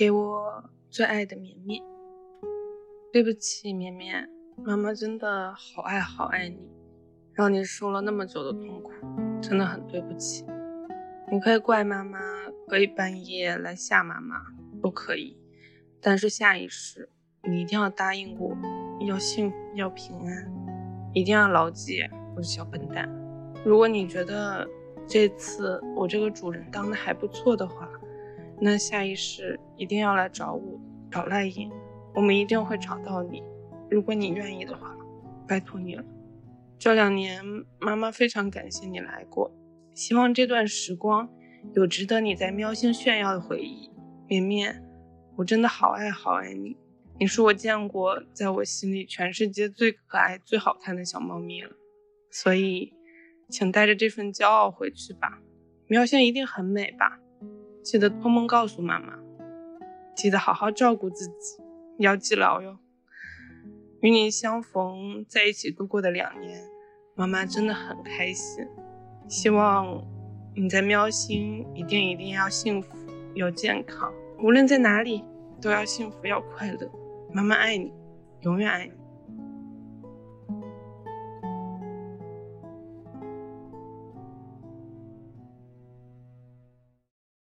给我最爱的绵绵。对不起，绵绵，妈妈真的好爱好爱你，让你受了那么久的痛苦，真的很对不起。你可以怪妈妈，可以半夜来吓妈妈，都可以。但是下一世，你一定要答应我，要幸福，要平安，一定要牢记，我是小笨蛋。如果你觉得这次我这个主人当的还不错的话，那下一世一定要来找我，找赖影。我们一定会找到你，如果你愿意的话，拜托你了。这两年，妈妈非常感谢你来过，希望这段时光有值得你在喵星炫耀的回忆。绵绵，我真的好爱好爱你，你是我见过在我心里全世界最可爱、最好看的小猫咪了。所以，请带着这份骄傲回去吧。喵星一定很美吧？记得托梦告诉妈妈，记得好好照顾自己。要记牢哟！与你相逢，在一起度过的两年，妈妈真的很开心。希望你在喵星一定一定要幸福，要健康，无论在哪里都要幸福，要快乐。妈妈爱你，永远爱你。